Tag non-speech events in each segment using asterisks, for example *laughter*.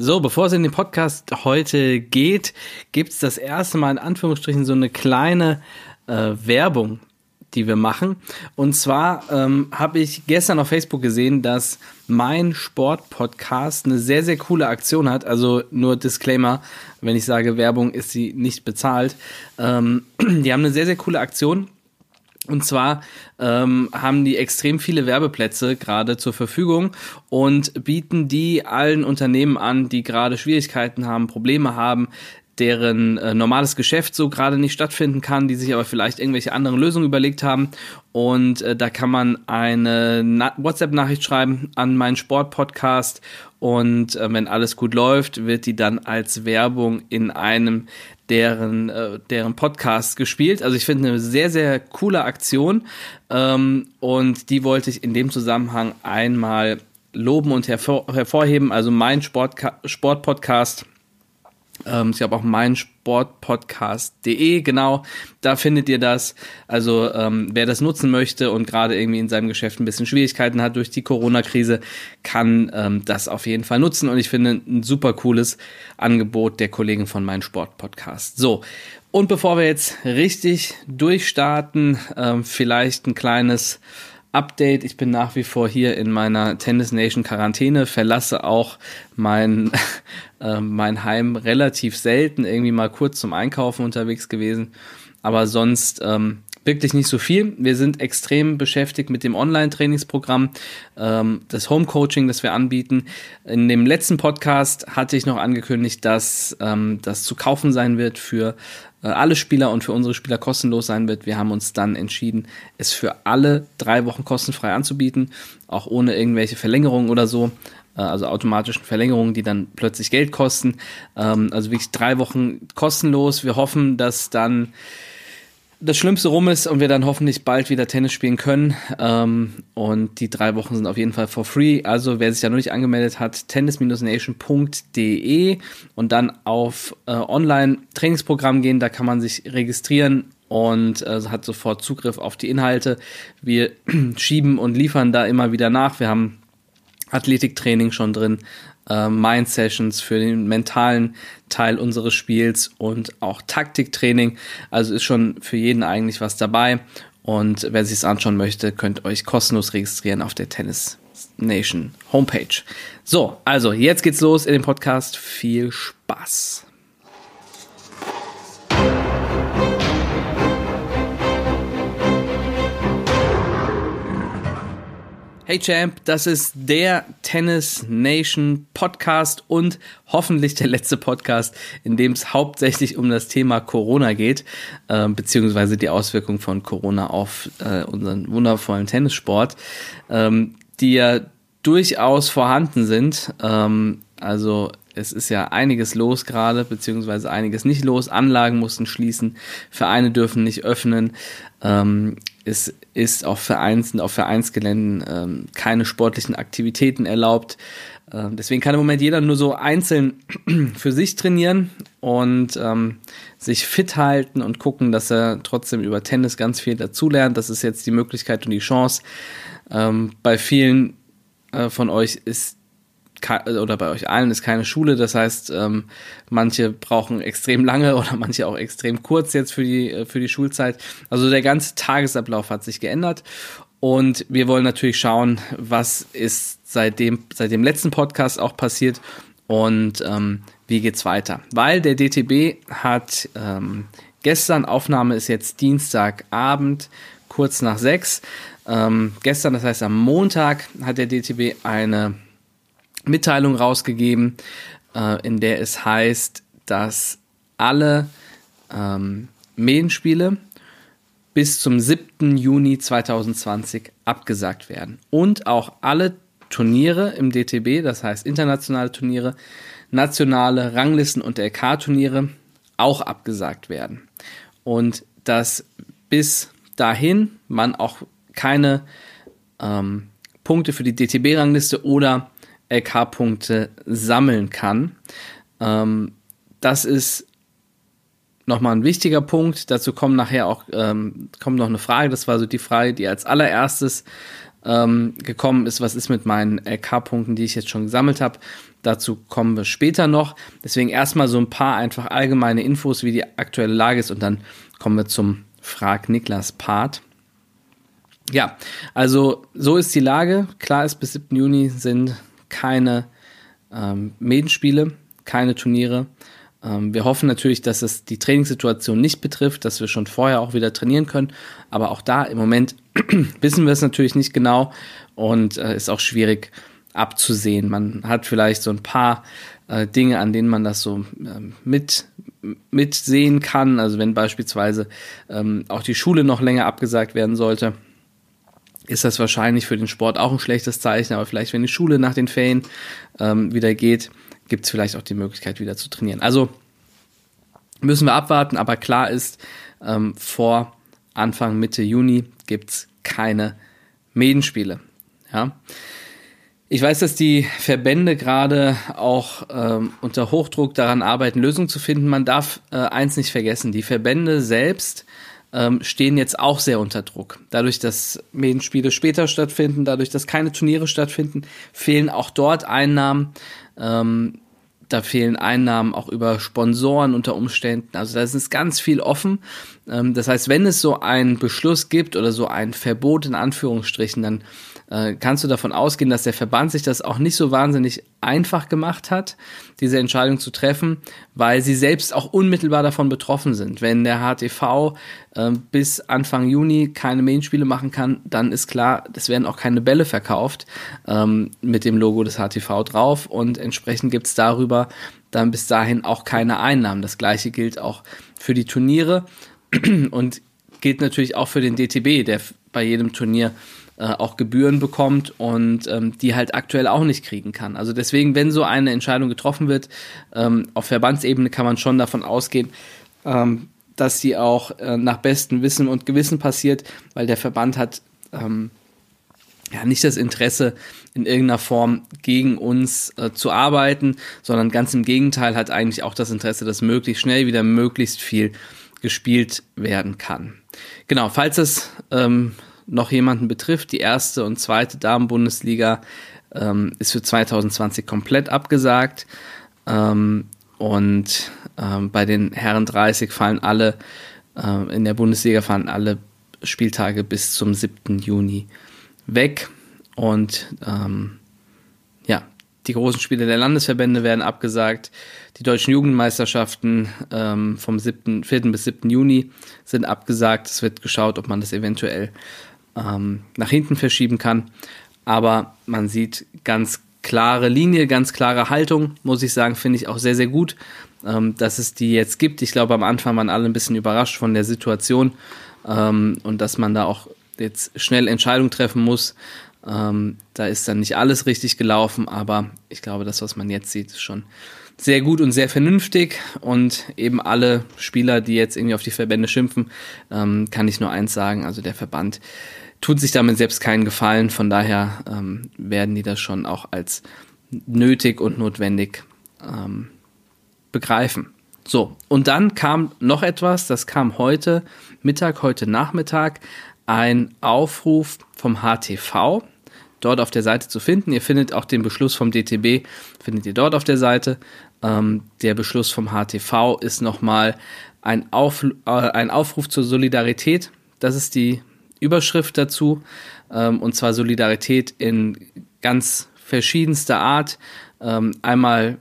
So, bevor es in den Podcast heute geht, gibt's das erste Mal in Anführungsstrichen so eine kleine äh, Werbung, die wir machen. Und zwar ähm, habe ich gestern auf Facebook gesehen, dass mein Sport-Podcast eine sehr, sehr coole Aktion hat. Also nur Disclaimer, wenn ich sage Werbung, ist sie nicht bezahlt. Ähm, *clears throat* die haben eine sehr, sehr coole Aktion. Und zwar ähm, haben die extrem viele Werbeplätze gerade zur Verfügung und bieten die allen Unternehmen an, die gerade Schwierigkeiten haben, Probleme haben, deren äh, normales Geschäft so gerade nicht stattfinden kann, die sich aber vielleicht irgendwelche anderen Lösungen überlegt haben. Und äh, da kann man eine WhatsApp-Nachricht schreiben an meinen Sportpodcast und äh, wenn alles gut läuft, wird die dann als Werbung in einem deren, äh, deren Podcast gespielt. Also ich finde eine sehr, sehr coole Aktion. Ähm, und die wollte ich in dem Zusammenhang einmal loben und hervor hervorheben. Also mein Sport Sportpodcast ähm, ich habe auch meinsportpodcast.de, genau, da findet ihr das. Also ähm, wer das nutzen möchte und gerade irgendwie in seinem Geschäft ein bisschen Schwierigkeiten hat durch die Corona-Krise, kann ähm, das auf jeden Fall nutzen. Und ich finde ein super cooles Angebot der Kollegen von Mein Sport Podcast. So, und bevor wir jetzt richtig durchstarten, ähm, vielleicht ein kleines Update. Ich bin nach wie vor hier in meiner Tennis Nation Quarantäne, verlasse auch mein, *laughs* äh, mein Heim relativ selten, irgendwie mal kurz zum Einkaufen unterwegs gewesen. Aber sonst ähm, wirklich nicht so viel. Wir sind extrem beschäftigt mit dem Online-Trainingsprogramm, ähm, das Home-Coaching, das wir anbieten. In dem letzten Podcast hatte ich noch angekündigt, dass ähm, das zu kaufen sein wird für alle Spieler und für unsere Spieler kostenlos sein wird. Wir haben uns dann entschieden, es für alle drei Wochen kostenfrei anzubieten, auch ohne irgendwelche Verlängerungen oder so äh, also automatischen Verlängerungen, die dann plötzlich Geld kosten. Ähm, also wirklich drei Wochen kostenlos. Wir hoffen, dass dann das Schlimmste rum ist und wir dann hoffentlich bald wieder Tennis spielen können. Ähm, und die drei Wochen sind auf jeden Fall for free. Also wer sich da noch nicht angemeldet hat, tennis-nation.de und dann auf äh, Online-Trainingsprogramm gehen. Da kann man sich registrieren und äh, hat sofort Zugriff auf die Inhalte. Wir *clears throat* schieben und liefern da immer wieder nach. Wir haben Athletiktraining schon drin, äh, Mind-Sessions für den mentalen Teil unseres Spiels und auch Taktiktraining. Also ist schon für jeden eigentlich was dabei. Und wer sich es anschauen möchte, könnt euch kostenlos registrieren auf der Tennis Nation Homepage. So, also jetzt geht's los in dem Podcast. Viel Spaß. Hey Champ, das ist der Tennis Nation Podcast und hoffentlich der letzte Podcast, in dem es hauptsächlich um das Thema Corona geht, äh, beziehungsweise die Auswirkungen von Corona auf äh, unseren wundervollen Tennissport, ähm, die ja durchaus vorhanden sind. Ähm, also es ist ja einiges los gerade, beziehungsweise einiges nicht los. Anlagen mussten schließen, Vereine dürfen nicht öffnen. Ähm, es ist auf Vereins auf Vereinsgeländen ähm, keine sportlichen Aktivitäten erlaubt. Ähm, deswegen kann im Moment jeder nur so einzeln *clears throat* für sich trainieren und ähm, sich fit halten und gucken, dass er trotzdem über Tennis ganz viel dazulernt. Das ist jetzt die Möglichkeit und die Chance. Ähm, bei vielen äh, von euch ist oder bei euch allen ist keine Schule. Das heißt, ähm, manche brauchen extrem lange *laughs* oder manche auch extrem kurz jetzt für die, äh, für die Schulzeit. Also der ganze Tagesablauf hat sich geändert. Und wir wollen natürlich schauen, was ist seit dem, seit dem letzten Podcast auch passiert und ähm, wie geht's weiter. Weil der DTB hat ähm, gestern, Aufnahme ist jetzt Dienstagabend, kurz nach sechs. Ähm, gestern, das heißt am Montag, hat der DTB eine Mitteilung rausgegeben, äh, in der es heißt, dass alle ähm, Medienspiele bis zum 7. Juni 2020 abgesagt werden. Und auch alle Turniere im DTB, das heißt internationale Turniere, nationale Ranglisten und LK-Turniere auch abgesagt werden. Und dass bis dahin man auch keine ähm, Punkte für die DTB-Rangliste oder LK-Punkte sammeln kann. Ähm, das ist nochmal ein wichtiger Punkt. Dazu kommt nachher auch ähm, kommt noch eine Frage. Das war so die Frage, die als allererstes ähm, gekommen ist, was ist mit meinen LK-Punkten, die ich jetzt schon gesammelt habe. Dazu kommen wir später noch. Deswegen erstmal so ein paar einfach allgemeine Infos, wie die aktuelle Lage ist und dann kommen wir zum Frag Niklas Part. Ja, also so ist die Lage. Klar ist, bis 7. Juni sind keine ähm, Medenspiele, keine Turniere. Ähm, wir hoffen natürlich, dass es die Trainingssituation nicht betrifft, dass wir schon vorher auch wieder trainieren können. Aber auch da im Moment *clears throat* wissen wir es natürlich nicht genau und äh, ist auch schwierig abzusehen. Man hat vielleicht so ein paar äh, Dinge, an denen man das so äh, mit mitsehen kann. Also wenn beispielsweise ähm, auch die Schule noch länger abgesagt werden sollte, ist das wahrscheinlich für den Sport auch ein schlechtes Zeichen. Aber vielleicht, wenn die Schule nach den Ferien ähm, wieder geht, gibt es vielleicht auch die Möglichkeit, wieder zu trainieren. Also müssen wir abwarten, aber klar ist, ähm, vor Anfang, Mitte Juni gibt es keine Medenspiele. Ja. Ich weiß, dass die Verbände gerade auch ähm, unter Hochdruck daran arbeiten, Lösungen zu finden. Man darf äh, eins nicht vergessen, die Verbände selbst ähm, stehen jetzt auch sehr unter Druck. Dadurch, dass Medenspiele später stattfinden, dadurch, dass keine Turniere stattfinden, fehlen auch dort Einnahmen. Ähm, da fehlen Einnahmen auch über Sponsoren unter Umständen. Also da ist ganz viel offen. Ähm, das heißt, wenn es so einen Beschluss gibt oder so ein Verbot in Anführungsstrichen, dann äh, kannst du davon ausgehen, dass der Verband sich das auch nicht so wahnsinnig einfach gemacht hat, diese Entscheidung zu treffen, weil sie selbst auch unmittelbar davon betroffen sind. Wenn der HTV äh, bis Anfang Juni keine Main-Spiele machen kann, dann ist klar, es werden auch keine Bälle verkauft ähm, mit dem Logo des HTV drauf und entsprechend gibt es darüber dann bis dahin auch keine Einnahmen. Das gleiche gilt auch für die Turniere *clears throat* und gilt natürlich auch für den DTB, der bei jedem Turnier äh, auch Gebühren bekommt und ähm, die halt aktuell auch nicht kriegen kann. Also deswegen, wenn so eine Entscheidung getroffen wird, ähm, auf Verbandsebene kann man schon davon ausgehen, ähm, dass die auch äh, nach bestem Wissen und Gewissen passiert, weil der Verband hat ähm, ja nicht das Interesse, in irgendeiner Form gegen uns äh, zu arbeiten, sondern ganz im Gegenteil hat eigentlich auch das Interesse, dass möglichst schnell wieder möglichst viel gespielt werden kann. Genau, falls es ähm, noch jemanden betrifft, die erste und zweite Damen-Bundesliga ähm, ist für 2020 komplett abgesagt. Ähm, und ähm, bei den Herren 30 fallen alle, äh, in der Bundesliga fallen alle Spieltage bis zum 7. Juni weg. Und ähm, ja, die großen Spiele der Landesverbände werden abgesagt. Die deutschen Jugendmeisterschaften ähm, vom 7., 4. bis 7. Juni sind abgesagt. Es wird geschaut, ob man das eventuell ähm, nach hinten verschieben kann. Aber man sieht ganz klare Linie, ganz klare Haltung, muss ich sagen, finde ich auch sehr, sehr gut, ähm, dass es die jetzt gibt. Ich glaube, am Anfang waren alle ein bisschen überrascht von der Situation ähm, und dass man da auch jetzt schnell Entscheidungen treffen muss. Ähm, da ist dann nicht alles richtig gelaufen, aber ich glaube, das, was man jetzt sieht, ist schon sehr gut und sehr vernünftig. Und eben alle Spieler, die jetzt irgendwie auf die Verbände schimpfen, ähm, kann ich nur eins sagen. Also der Verband tut sich damit selbst keinen Gefallen. Von daher ähm, werden die das schon auch als nötig und notwendig ähm, begreifen. So, und dann kam noch etwas, das kam heute Mittag, heute Nachmittag, ein Aufruf vom HTV, dort auf der Seite zu finden. Ihr findet auch den Beschluss vom DTB, findet ihr dort auf der Seite. Ähm, der Beschluss vom HTV ist nochmal ein, Auf, äh, ein Aufruf zur Solidarität. Das ist die Überschrift dazu, ähm, und zwar Solidarität in ganz verschiedenster Art. Ähm, einmal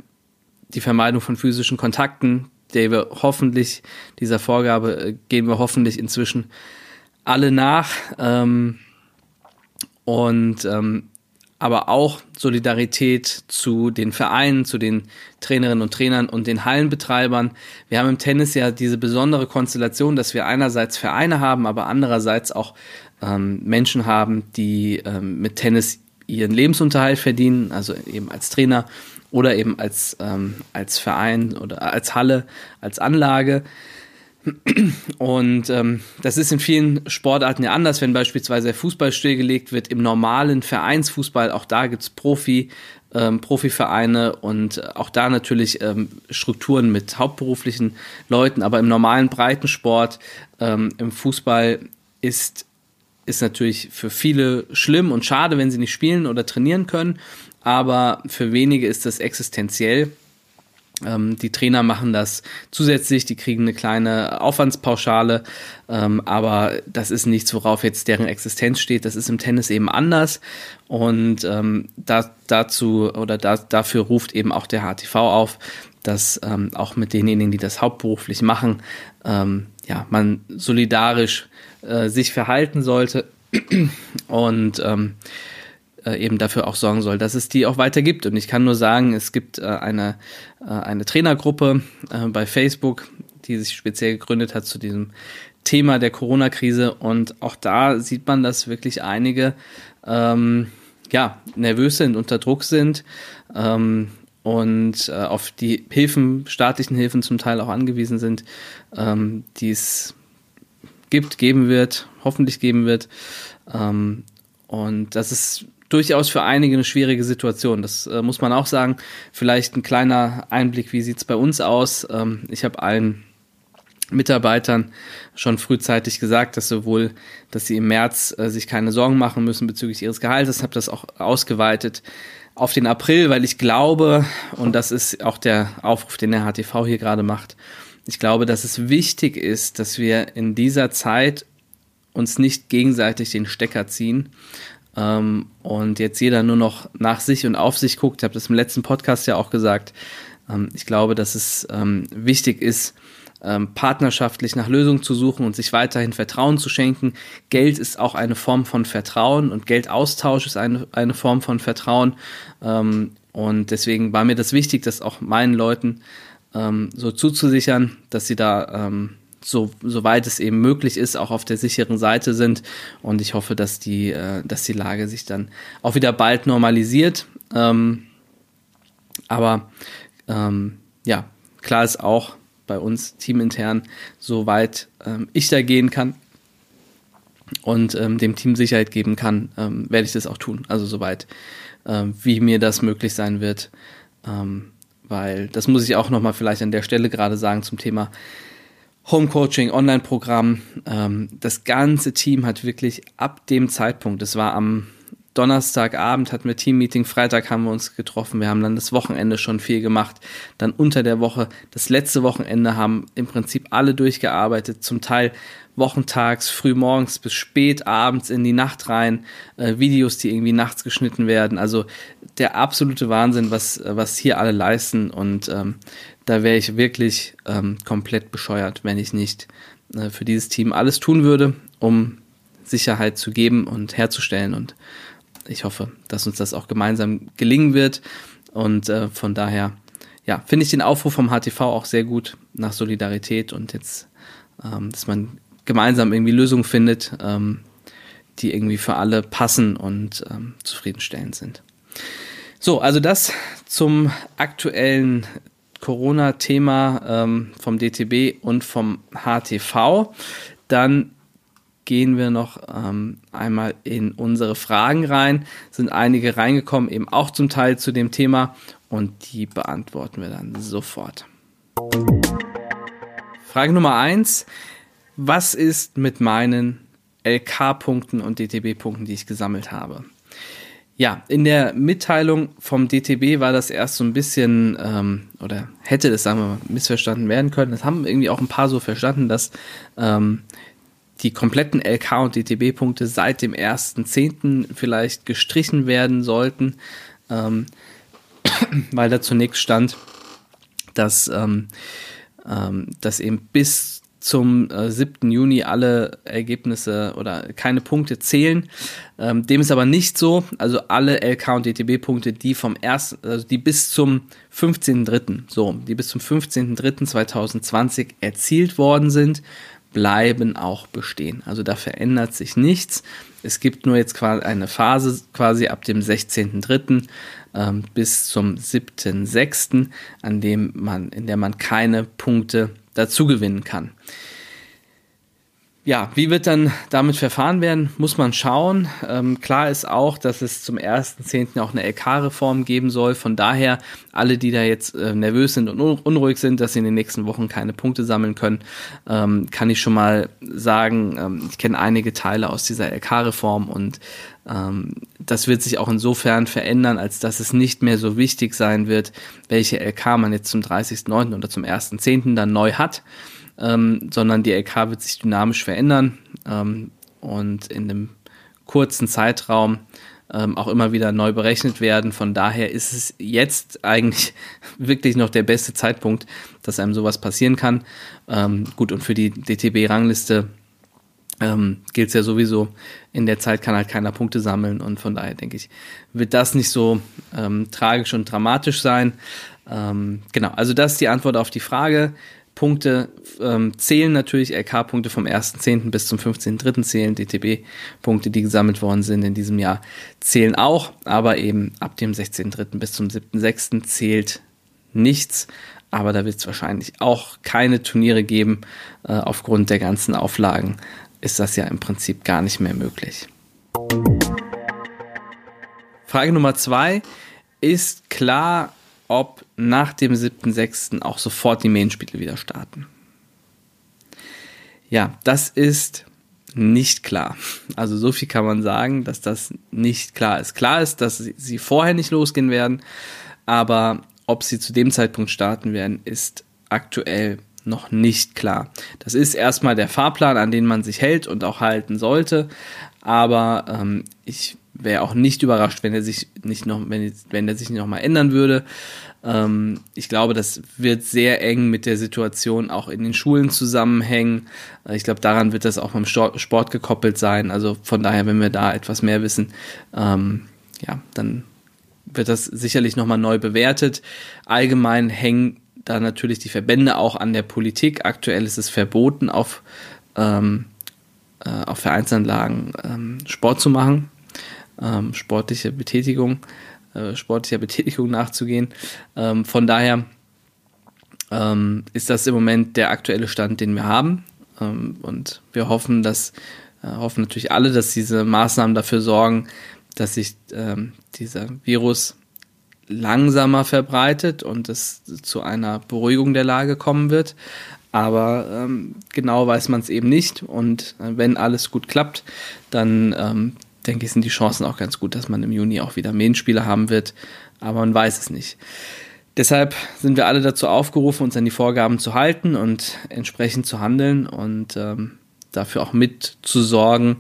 die Vermeidung von physischen Kontakten, der wir hoffentlich, dieser Vorgabe äh, gehen wir hoffentlich inzwischen alle nach. Ähm, und ähm, aber auch Solidarität zu den Vereinen, zu den Trainerinnen und Trainern und den Hallenbetreibern. Wir haben im Tennis ja diese besondere Konstellation, dass wir einerseits Vereine haben, aber andererseits auch ähm, Menschen haben, die ähm, mit Tennis ihren Lebensunterhalt verdienen, also eben als Trainer oder eben als, ähm, als Verein oder als Halle, als Anlage. Und ähm, das ist in vielen Sportarten ja anders, wenn beispielsweise der Fußball stillgelegt wird. Im normalen Vereinsfußball, auch da gibt's Profi, ähm, Profivereine und auch da natürlich ähm, Strukturen mit hauptberuflichen Leuten. Aber im normalen Breitensport, ähm, im Fußball ist ist natürlich für viele schlimm und schade, wenn sie nicht spielen oder trainieren können, aber für wenige ist das existenziell. Ähm, die Trainer machen das zusätzlich, die kriegen eine kleine Aufwandspauschale, ähm, aber das ist nichts, worauf jetzt deren Existenz steht. Das ist im Tennis eben anders. Und ähm, da, dazu oder da, dafür ruft eben auch der HTV auf, dass auch mit denjenigen, die das hauptberuflich machen, ja, man solidarisch äh, sich verhalten sollte. Und äh, eben dafür auch sorgen soll, dass es die auch weiter gibt. Und ich kann nur sagen, es gibt äh, eine, äh, eine Trainergruppe äh, bei Facebook, die sich speziell gegründet hat zu diesem Thema der Corona-Krise. Und auch da sieht man, dass wirklich einige ähm, ja, nervös sind, unter Druck sind ähm, und äh, auf die Hilfen, staatlichen Hilfen zum Teil auch angewiesen sind, ähm, die es gibt, geben wird, hoffentlich geben wird. Ähm, und das ist durchaus für einige eine schwierige Situation. Das äh, muss man auch sagen. Vielleicht ein kleiner Einblick, wie sieht's bei uns aus? Ähm, ich habe allen Mitarbeitern schon frühzeitig gesagt, dass sowohl, dass sie im März äh, sich keine Sorgen machen müssen bezüglich ihres Gehaltes, habe das auch ausgeweitet auf den April, weil ich glaube, und das ist auch der Aufruf, den der HTV hier gerade macht, ich glaube, dass es wichtig ist, dass wir in dieser Zeit uns nicht gegenseitig den Stecker ziehen ähm, und jetzt jeder nur noch nach sich und auf sich guckt. Ich habe das im letzten Podcast ja auch gesagt. Ähm, ich glaube, dass es ähm, wichtig ist, ähm, partnerschaftlich nach Lösungen zu suchen und sich weiterhin Vertrauen zu schenken. Geld ist auch eine Form von Vertrauen und Geldaustausch ist eine, eine Form von Vertrauen. Ähm, und deswegen war mir das wichtig, dass auch meinen Leuten ähm, so zuzusichern, dass sie da so soweit es eben möglich ist, auch auf der sicheren Seite sind. Und ich hoffe, dass die, äh, dass die Lage sich dann auch wieder bald normalisiert. Ähm, aber ähm, ja, klar ist auch bei uns teamintern, soweit ähm, ich da gehen kann und ähm, dem Team Sicherheit geben kann, ähm, werde ich das auch tun. Also soweit, ähm, wie mir das möglich sein wird. Ähm, weil das muss ich auch nochmal vielleicht an der Stelle gerade sagen zum Thema Homecoaching, Online-Programm. Ähm, das ganze Team hat wirklich ab dem Zeitpunkt, das war am Donnerstagabend hatten wir Teammeeting, Freitag haben wir uns getroffen, wir haben dann das Wochenende schon viel gemacht, dann unter der Woche, das letzte Wochenende haben im Prinzip alle durchgearbeitet, zum Teil wochentags, früh morgens bis spät abends in die Nacht rein, äh, Videos, die irgendwie nachts geschnitten werden, also der absolute Wahnsinn, was, was hier alle leisten und ähm, da wäre ich wirklich ähm, komplett bescheuert, wenn ich nicht äh, für dieses Team alles tun würde, um Sicherheit zu geben und herzustellen. Und ich hoffe, dass uns das auch gemeinsam gelingen wird. Und äh, von daher, ja, finde ich den Aufruf vom HTV auch sehr gut nach Solidarität und jetzt, ähm, dass man gemeinsam irgendwie Lösungen findet, ähm, die irgendwie für alle passen und ähm, zufriedenstellend sind. So, also das zum aktuellen Corona-Thema ähm, vom DTB und vom HTV. Dann gehen wir noch ähm, einmal in unsere Fragen rein. Sind einige reingekommen, eben auch zum Teil zu dem Thema und die beantworten wir dann sofort. Frage Nummer eins: Was ist mit meinen LK-Punkten und DTB-Punkten, die ich gesammelt habe? Ja, in der Mitteilung vom DTB war das erst so ein bisschen, ähm, oder hätte das, sagen wir mal, missverstanden werden können. Das haben irgendwie auch ein paar so verstanden, dass ähm, die kompletten LK und DTB-Punkte seit dem 1.10. vielleicht gestrichen werden sollten, ähm, *clears throat* weil da zunächst stand, dass, ähm, ähm, dass eben bis zum äh, 7. Juni alle Ergebnisse oder keine Punkte zählen. Ähm, dem ist aber nicht so. Also alle LK und DTB-Punkte, die vom ersten, also die bis zum 15.3., so, die bis zum 15.3.2020 erzielt worden sind, bleiben auch bestehen. Also da verändert sich nichts. Es gibt nur jetzt quasi eine Phase quasi ab dem 16.3. Ähm, bis zum 7.6., an dem man, in der man keine Punkte dazu gewinnen kann. Ja, wie wird dann damit verfahren werden, muss man schauen. Ähm, klar ist auch, dass es zum 1.10. auch eine LK-Reform geben soll. Von daher, alle, die da jetzt äh, nervös sind und unruhig sind, dass sie in den nächsten Wochen keine Punkte sammeln können, ähm, kann ich schon mal sagen, ähm, ich kenne einige Teile aus dieser LK-Reform und ähm, das wird sich auch insofern verändern, als dass es nicht mehr so wichtig sein wird, welche LK man jetzt zum 30.09. oder zum 1.10. dann neu hat ähm, sondern die LK wird sich dynamisch verändern ähm, und in einem kurzen Zeitraum ähm, auch immer wieder neu berechnet werden. Von daher ist es jetzt eigentlich *laughs* wirklich noch der beste Zeitpunkt, dass einem sowas passieren kann. Ähm, gut, und für die DTB-Rangliste ähm, gilt es ja sowieso, in der Zeit kann halt keiner Punkte sammeln und von daher denke ich, wird das nicht so ähm, tragisch und dramatisch sein. Ähm, genau, also das ist die Antwort auf die Frage. Punkte ähm, zählen natürlich, LK-Punkte vom 1.10. bis zum 15.3. zählen, DTB-Punkte, die gesammelt worden sind in diesem Jahr, zählen auch, aber eben ab dem 16.3. bis zum 7.6. zählt nichts. Aber da wird es wahrscheinlich auch keine Turniere geben. Äh, aufgrund der ganzen Auflagen ist das ja im Prinzip gar nicht mehr möglich. Frage Nummer zwei. Ist klar, ob nach dem 7.6. auch sofort die Main-Spiele wieder starten. Ja, das ist nicht klar. Also so viel kann man sagen, dass das nicht klar ist. Klar ist, dass sie vorher nicht losgehen werden, aber ob sie zu dem Zeitpunkt starten werden, ist aktuell noch nicht klar. Das ist erstmal der Fahrplan, an den man sich hält und auch halten sollte, aber ähm, ich wäre auch nicht überrascht, wenn er sich nicht noch, wenn, wenn er sich nicht noch mal ändern würde. Ähm, ich glaube, das wird sehr eng mit der Situation auch in den Schulen zusammenhängen. Äh, ich glaube, daran wird das auch beim Sport gekoppelt sein. Also von daher, wenn wir da etwas mehr wissen, ähm, ja, dann wird das sicherlich nochmal neu bewertet. Allgemein hängen da natürlich die Verbände auch an der Politik. Aktuell ist es verboten, auf, ähm, äh, auf Vereinsanlagen ähm, Sport zu machen ähm, sportliche Betätigung, äh, sportlicher Betätigung *laughs* nachzugehen. Ähm, von daher ähm, ist das im Moment der aktuelle Stand, den wir haben. Ähm, und wir hoffen, dass äh, hoffen natürlich alle, dass diese Maßnahmen dafür sorgen, dass sich ähm, dieser Virus langsamer verbreitet und es zu einer Beruhigung der Lage kommen wird. Aber ähm, genau weiß man es eben nicht. Und äh, wenn alles gut klappt, dann ähm, denke ich, sind die Chancen auch ganz gut, dass man im Juni auch wieder Main-Spiele haben wird. Aber man weiß es nicht. Deshalb sind wir alle dazu aufgerufen, uns an die Vorgaben zu halten und entsprechend zu handeln und ähm, dafür auch mitzusorgen,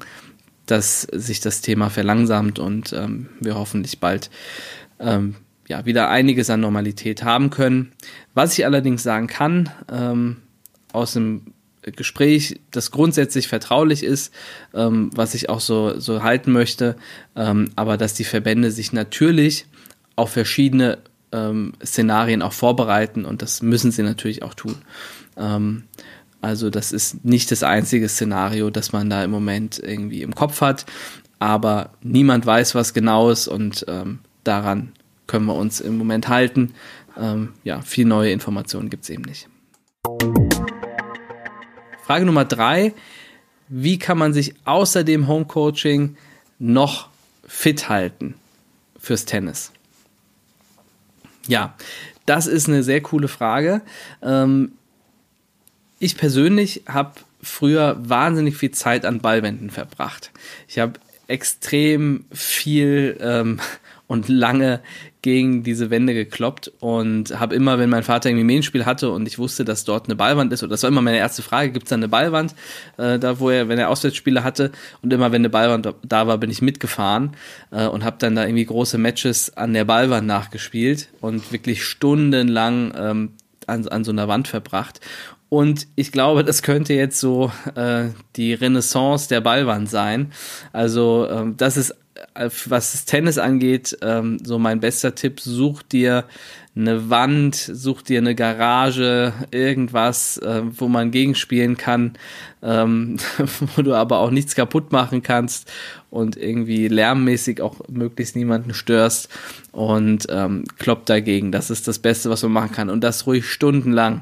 dass sich das Thema verlangsamt und ähm, wir hoffentlich bald ähm, ja, wieder einiges an Normalität haben können. Was ich allerdings sagen kann, ähm, aus dem Gespräch, das grundsätzlich vertraulich ist, ähm, was ich auch so, so halten möchte, ähm, aber dass die Verbände sich natürlich auf verschiedene ähm, Szenarien auch vorbereiten und das müssen sie natürlich auch tun. Ähm, also das ist nicht das einzige Szenario, das man da im Moment irgendwie im Kopf hat, aber niemand weiß was genau ist und ähm, daran können wir uns im Moment halten. Ähm, ja, viel neue Informationen gibt es eben nicht. Frage Nummer drei. Wie kann man sich außer dem Homecoaching noch fit halten fürs Tennis? Ja, das ist eine sehr coole Frage. Ähm, ich persönlich habe früher wahnsinnig viel Zeit an Ballwänden verbracht. Ich habe extrem viel ähm, und lange gegen diese Wände gekloppt und habe immer, wenn mein Vater irgendwie Medienspiel hatte und ich wusste, dass dort eine Ballwand ist, oder das war immer meine erste Frage, gibt es da eine Ballwand, äh, da wo er, wenn er Auswärtsspiele hatte und immer, wenn eine Ballwand da war, bin ich mitgefahren äh, und habe dann da irgendwie große Matches an der Ballwand nachgespielt und wirklich stundenlang ähm, an, an so einer Wand verbracht. Und ich glaube, das könnte jetzt so äh, die Renaissance der Ballwand sein. Also ähm, das ist was das Tennis angeht, ähm, so mein bester Tipp, such dir eine Wand, such dir eine Garage, irgendwas, äh, wo man gegenspielen kann, ähm, *laughs* wo du aber auch nichts kaputt machen kannst und irgendwie lärmmäßig auch möglichst niemanden störst und ähm, klopp dagegen. Das ist das Beste, was man machen kann und das ruhig stundenlang.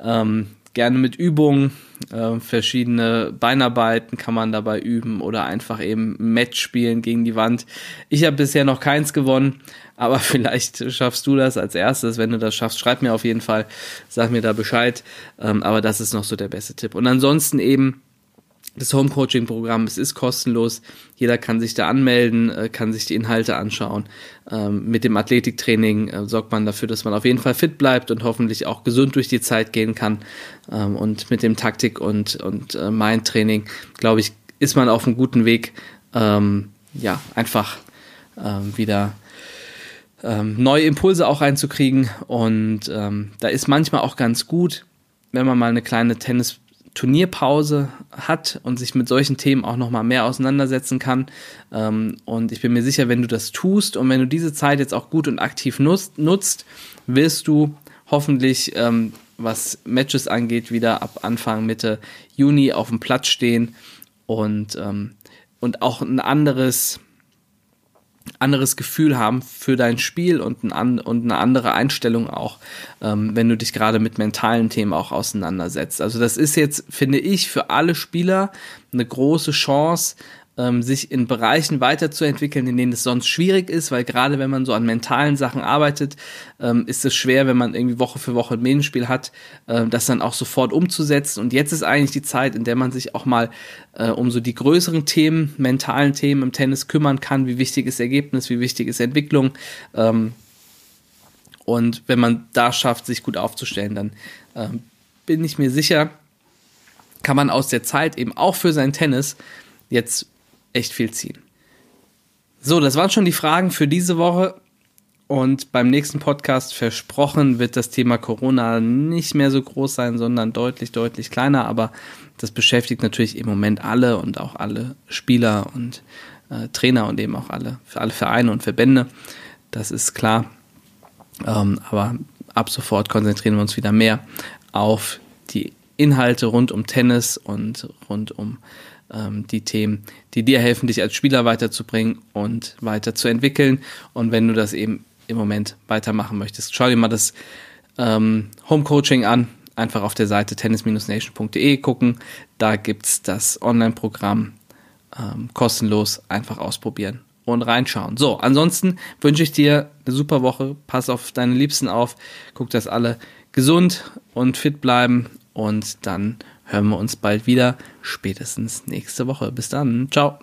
Ähm, gerne mit Übungen, Äh, verschiedene Beinarbeiten kann man dabei üben oder einfach eben Match spielen gegen die Wand. Ich habe bisher noch keins gewonnen, aber *laughs* vielleicht schaffst du das als erstes. Wenn du das schaffst, schreib mir auf jeden Fall, sag mir da Bescheid. Ähm, aber das ist noch so der beste Tipp. Und ansonsten eben das Home-Coaching-Programm, es ist kostenlos. Jeder kann sich da anmelden, äh, kann sich die Inhalte anschauen. Ähm, mit dem Athletiktraining äh, sorgt man dafür, dass man auf jeden Fall fit bleibt und hoffentlich auch gesund durch die Zeit gehen kann. Ähm, und mit dem Taktik- und, und äh, Mind-Training, glaube ich, ist man auf einem guten Weg, ähm, ja, einfach wieder neue Impulse auch reinzukriegen. Und da ist manchmal auch ganz gut, wenn man mal eine kleine Tennis- Turnierpause hat und sich mit solchen Themen auch nochmal mehr auseinandersetzen kann. Ähm, und ich bin mir sicher, wenn du das tust und wenn du diese Zeit jetzt auch gut und aktiv nutzt, nutzt wirst du hoffentlich, ähm, was Matches angeht, wieder ab Anfang, Mitte Juni auf dem Platz stehen und, ähm, und auch ein anderes anderes Gefühl haben für dein Spiel und, ein, und eine andere Einstellung auch, ähm, wenn du dich gerade mit mentalen Themen auch auseinandersetzt. Also das ist jetzt, finde ich, für alle Spieler eine große Chance, ähm, sich in Bereichen weiterzuentwickeln, in denen es sonst schwierig ist, weil gerade wenn man so an mentalen Sachen arbeitet, ähm, ist es schwer, wenn man irgendwie Woche für Woche ein Medienspiel hat, äh, das dann auch sofort umzusetzen. Und jetzt ist eigentlich die Zeit, in der man sich auch mal äh, um so die größeren Themen, mentalen Themen im Tennis kümmern kann. Wie wichtig ist Ergebnis, wie wichtig ist Entwicklung. Ähm, und wenn man da schafft, sich gut aufzustellen, dann ähm, bin ich mir sicher, kann man aus der Zeit eben auch für sein Tennis jetzt echt viel ziehen. So, das waren schon die Fragen für diese Woche. Und beim nächsten Podcast versprochen wird das Thema Corona nicht mehr so groß sein, sondern deutlich, deutlich kleiner. Aber das beschäftigt natürlich im Moment alle und auch alle Spieler und äh, Trainer und eben auch alle, alle Vereine und Verbände. Das ist klar. Ähm, aber ab sofort konzentrieren wir uns wieder mehr auf die Inhalte rund um Tennis und rund um ähm, die Themen, die dir helfen, dich als Spieler weiterzubringen und weiterzuentwickeln. Und wenn du das eben im Moment weitermachen möchtest, schau dir mal das ähm, Home Coaching an. Einfach auf der Seite tennis-nation.de gucken. Da gibt es das Online-Programm ähm, kostenlos einfach ausprobieren und reinschauen. So, ansonsten wünsche ich dir eine super Woche. Pass auf deine Liebsten auf. Guck, dass alle gesund und fit bleiben. Und dann hören wir uns bald wieder, spätestens nächste Woche. Bis dann, ciao.